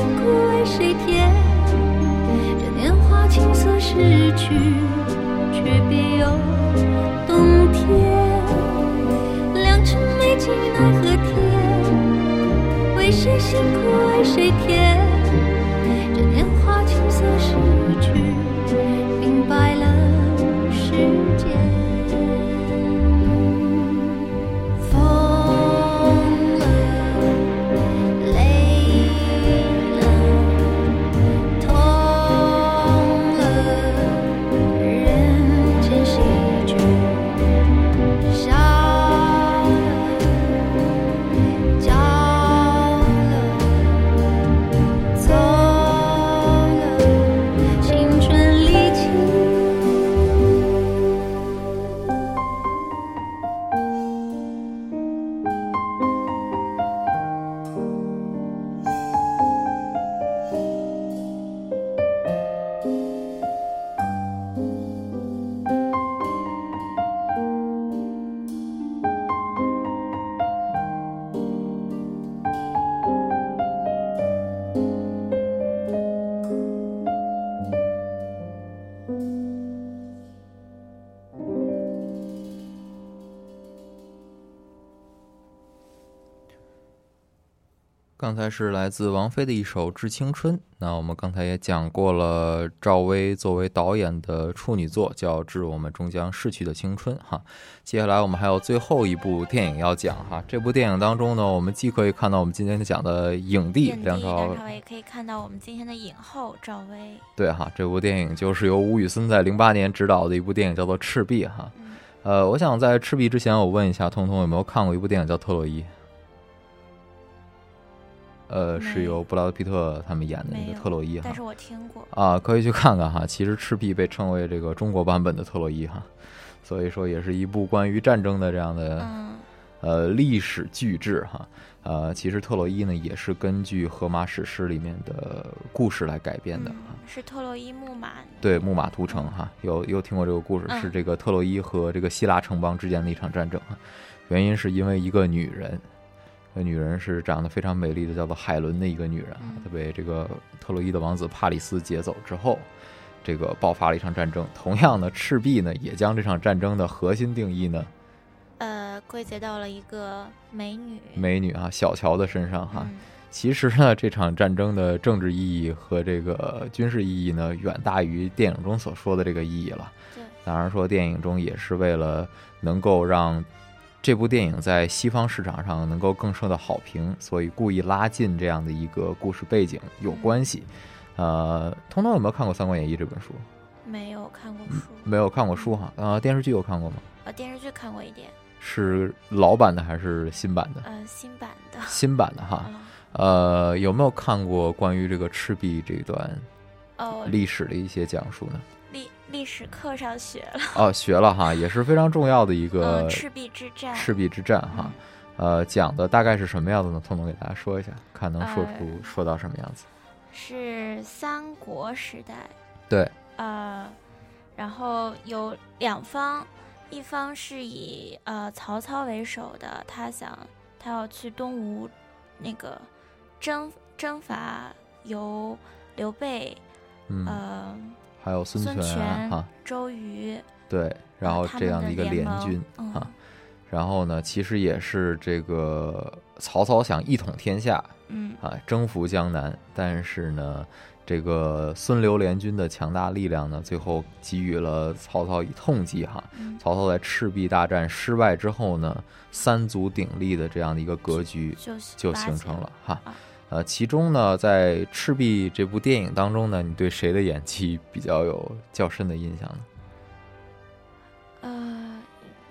cool. 刚才是来自王菲的一首《致青春》。那我们刚才也讲过了，赵薇作为导演的处女作叫《致我们终将逝去的青春》哈。接下来我们还有最后一部电影要讲哈。这部电影当中呢，我们既可以看到我们今天讲的影帝梁朝伟，也可以看到我们今天的影后赵薇。对哈，这部电影就是由吴宇森在零八年执导的一部电影，叫做《赤壁》哈。呃，我想在《赤壁》之前，我问一下通通有没有看过一部电影叫《特洛伊》。呃，是由布拉德皮特他们演的那个特洛伊哈，但是我听过啊，可以去看看哈。其实赤壁被称为这个中国版本的特洛伊哈，所以说也是一部关于战争的这样的呃历史巨制哈。呃，其实特洛伊呢也是根据荷马史诗里面的故事来改编的，是特洛伊木马对木马屠城哈，有有听过这个故事，是这个特洛伊和这个希腊城邦之间的一场战争，原因是因为一个女人。那女人是长得非常美丽的，叫做海伦的一个女人。她被这个特洛伊的王子帕里斯劫走之后，这个爆发了一场战争。同样的，赤壁呢，也将这场战争的核心定义呢，呃，归结到了一个美女，美女啊，小乔的身上哈。嗯 其实呢，这场战争的政治意义和这个军事意义呢，远大于电影中所说的这个意义了。当然说电影中也是为了能够让这部电影在西方市场上能够更受到好评，所以故意拉近这样的一个故事背景有关系。呃，通通有没有看过《三国演义》这本书？没有看过书，没有看过书哈。呃，电视剧有看过吗？呃，电视剧看过一点，是老版的还是新版的？呃，新版的，新版的哈。呃，有没有看过关于这个赤壁这段哦历史的一些讲述呢？历历史课上学了，哦，学了哈，也是非常重要的一个嗯赤壁之战。赤壁之战哈，呃，讲的大概是什么样子呢？彤彤给大家说一下，看能说出、呃说到什么样子。是三国时代，对，呃，然后有两方，一方是以呃曹操为首的，他想他要去东吴那个征征伐由刘备，嗯。呃，还有孙孙权哈，周瑜，对，然后这样的一个联军嗯啊，然后呢，其实也是这个曹操想一统天下，嗯啊，征服江南，但是呢，这个孙刘联军的强大力量呢，最后给予了曹操以痛击哈。嗯曹操在赤壁大战失败之后呢，三足鼎立的这样的一个格局就就形成了哈啊。呃，其中呢，在《赤壁》这部电影当中呢，你对谁的演技比较有较深的印象呢？呃，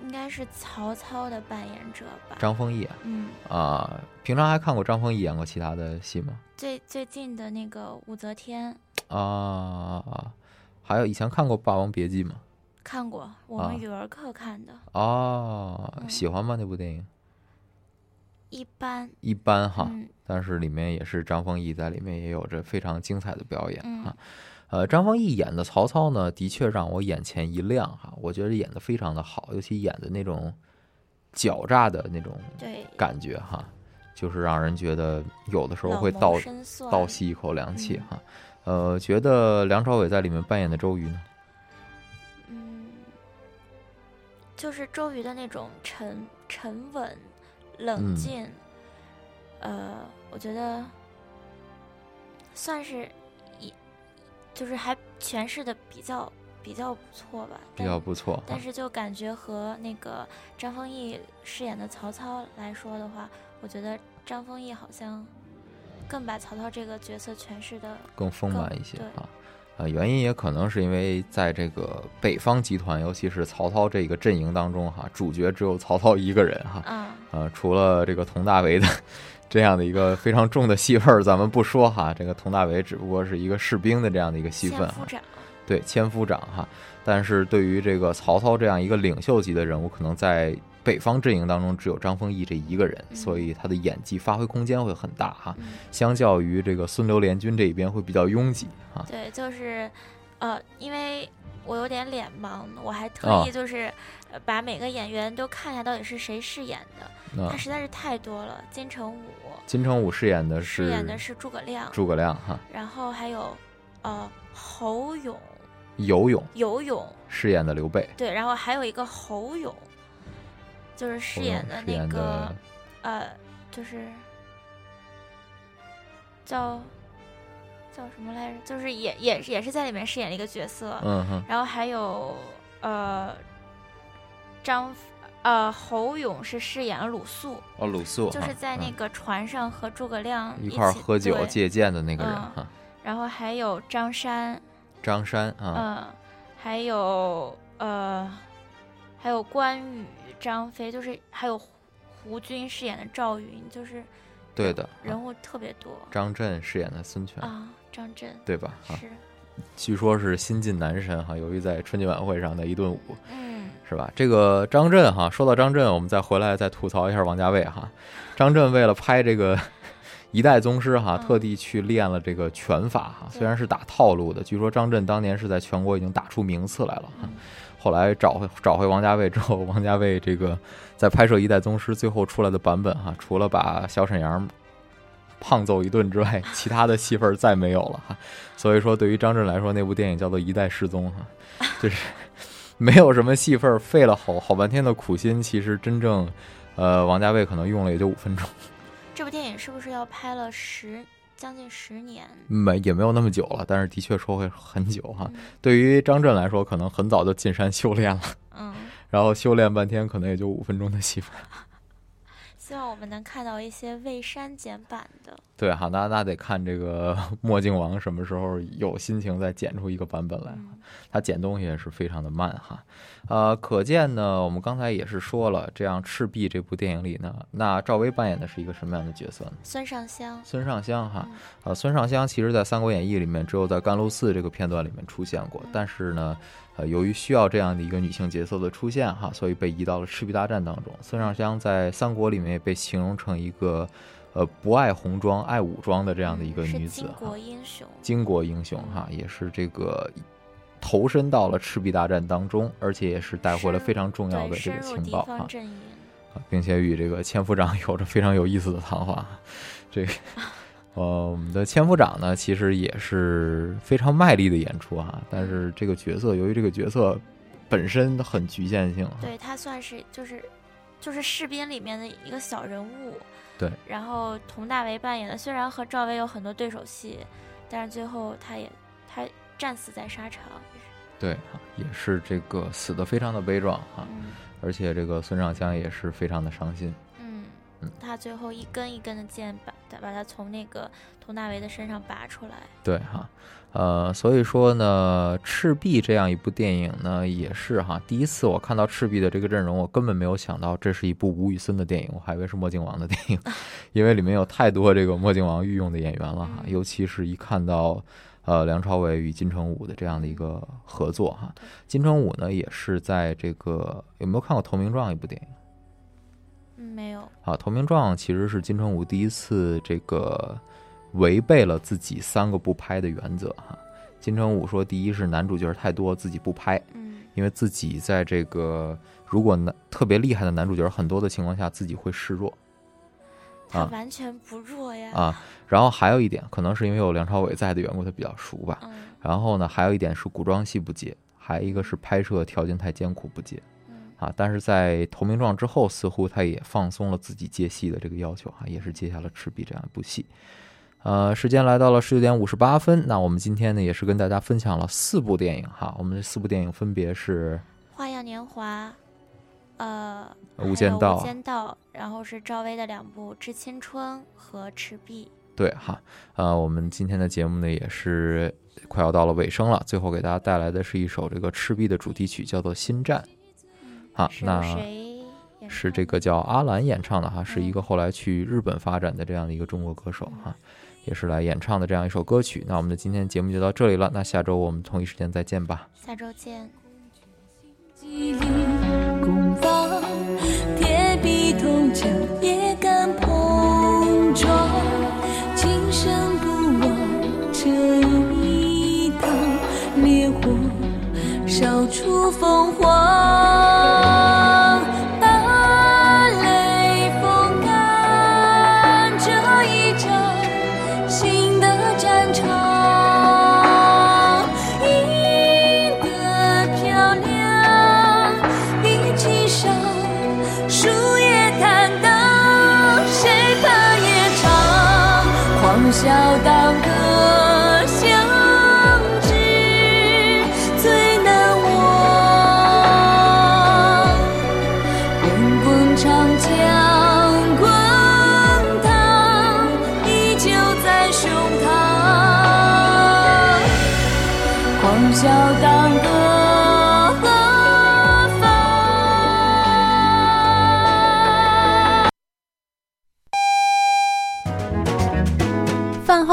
应该是曹操的扮演者吧？张丰毅啊，嗯，啊，平常还看过张丰毅演过其他的戏吗？最最近的那个武则天啊，还有以前看过《霸王别姬》吗？看过，我啊们语文课看的，哦，嗯喜欢吗？那部电影一般。一般哈，嗯但是里面也是张丰毅在里面也有着非常精彩的表演嗯哈。呃，张丰毅演的曹操呢，的确让我眼前一亮哈，我觉得演的非常的好，尤其演的那种狡诈的那种感觉哈，就是让人觉得有的时候会倒倒吸一口凉气嗯哈。呃，觉得梁朝伟在里面扮演的周瑜呢，嗯，就是周瑜的那种沉沉稳、冷嗯静，呃，我觉得算是一，就是还诠释的比较比较不错吧，比较不错但是就感觉和那个张丰毅饰演的曹操来说的话，我觉得张丰毅好像更把曹操这个角色诠释的更丰满一些对啊。啊，原因也可能是因为在这个北方集团，尤其是曹操这个阵营当中哈，主角只有曹操一个人哈。啊呃，除了这个佟大为的 这样的一个非常重的戏份儿，咱们不说哈，这个佟大为只不过是一个士兵的这样的一个戏份对，千夫长哈。但是对于这个曹操这样一个领袖级的人物，可能在北方阵营当中只有张丰毅这一个人，所以他的演技发挥空间会很大哈。相较于这个孙刘联军这一边会比较拥挤哈。对，就是，呃，因为我有点脸盲，我还特啊意就是、呃把每个演员都看一下到底是谁饰演的，啊他实在是太多了。金城武金城武饰演的是饰演的是诸葛亮，诸葛亮哈，然后还有呃侯勇游泳游泳，饰演的刘备，对，然后还有一个侯勇，就是饰演的那个的呃，就是叫叫什么来着？就是也也也是在里面饰演了一个角色，嗯哼。然后还有呃张呃侯勇是饰演了鲁肃，哦鲁肃就是在那个船上和诸葛亮一块喝酒对借箭的那个人然后还有张山，张山啊，嗯，还有呃，还有关羽、张飞，就是还有胡胡军饰演的赵云，就是对的，人物特别多张震饰演的孙权，啊。张震对吧？啊，是，据说是新晋男神哈，由于在春节晚会上的一顿舞，嗯，是吧？这个张震哈，说到张震，我们再回来再吐槽一下王家卫哈。张震为了拍这个 一代宗师哈，特地去练了这个拳法哈，虽然是打套路的，据说张震当年是在全国已经打出名次来了哈。后来找回找回王家卫之后，王家卫这个在拍摄《一代宗师》最后出来的版本哈，除了把小沈阳胖揍一顿之外，其他的戏份再没有了哈。所以说，对于张震来说，那部电影叫做《一代失踪》哈，就是没有什么戏份，费了好好半天的苦心，其实真正，呃，王家卫可能用了也就五分钟，这部电影是不是要拍了十将近十年？没也没有那么久了，但是的确说会很久哈。嗯 对于张震来说，可能很早就进山修炼了，嗯，然后修炼半天，可能也就五分钟的戏份儿。希望我们能看到一些未删减版的。对哈，那那得看这个墨镜王什么时候有心情再剪出一个版本来。嗯他剪东西也是非常的慢哈，呃，可见呢，我们刚才也是说了，这样《赤壁》这部电影里呢，那赵薇扮演的是一个什么样的角色呢？孙尚香，孙尚香哈嗯，呃，孙尚香其实在《三国演义》里面只有在甘露寺这个片段里面出现过，但是呢，呃，由于需要这样的一个女性角色的出现哈，所以被移到了赤壁大战当中。孙尚香在三国里面也被形容成一个，呃，不爱红装爱武装的这样的一个女子。巾帼英雄。巾帼英雄哈，也是这个投身到了赤壁大战当中，而且也是带回了非常重要的，这个情报哈，并且与这个千夫长 有着非常有意思的谈话。这个，呃，我们的千夫长呢，其实也是非常卖力的演出啊，但是这个角色由于这个角色本身很局限性哈，对他算是就是就是士兵里面的一个小人物。对。然后佟大为扮演的，虽然和赵薇有很多对手戏，但是最后他也他战死在沙场。对哈，也是这个死的非常的悲壮哈，嗯而且这个孙尚香也是非常的伤心。嗯嗯，他最后一根一根的剑把把把他从那个佟大为的身上拔出来。对哈，呃，所以说呢，《赤壁》这样一部电影呢，也是哈，第一次我看到赤壁的这个阵容，我根本没有想到这是一部吴宇森的电影，我还以为是墨镜王的电影，因为里面有太多这个墨镜王御用的演员了哈，嗯尤其是一看到。呃，梁朝伟与金城武的这样的一个合作哈，金城武呢也是在这个有没有看过《投名状》一部电影？嗯，没有。啊，《投名状》其实是金城武第一次这个违背了自己三个不拍的原则哈。金城武说，第一是男主角太多，自己不拍，嗯因为自己在这个如果男特别厉害的男主角很多的情况下，自己会示弱他啊完全不弱呀。啊。然后还有一点，可能是因为有梁朝伟在的缘故，他比较熟吧。嗯然后呢，还有一点是古装戏不接，还有一个是拍摄条件太艰苦不接。嗯啊，但是在《投名状》之后，似乎他也放松了自己接戏的这个要求啊，也是接下了《赤壁》这样一部戏。呃，时间来到了十九点五十八分，那我们今天呢也是跟大家分享了四部电影哈，我们这四部电影分别是花样年华，呃，无间道无间道，然后是赵薇的两部《致青春》和《赤壁对哈，呃，我们今天的节目呢也是快要到了尾声了，最后给大家带来的是一首这个《赤壁》的主题曲，叫做《新战》。好，》，是那谁是这个叫阿兰演唱的哈，是一个后来去日本发展的这样的一个中国歌手哈，也是来演唱的这样一首歌曲。那我们的今天节目就到这里了，那下周我们同一时间再见吧。下周见。记忆攻防，铁壁铜墙也敢碰撞，今生不忘这一趟，烈火烧出凤凰，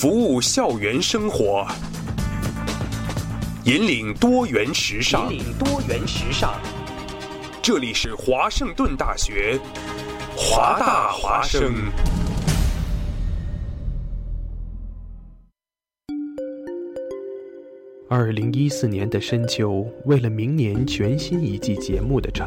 服务校园生活，引领多元时尚，引领多元时尚。这里是华盛顿大学，华大华生。二零一四年的深秋，为了明年全新一季节目的呈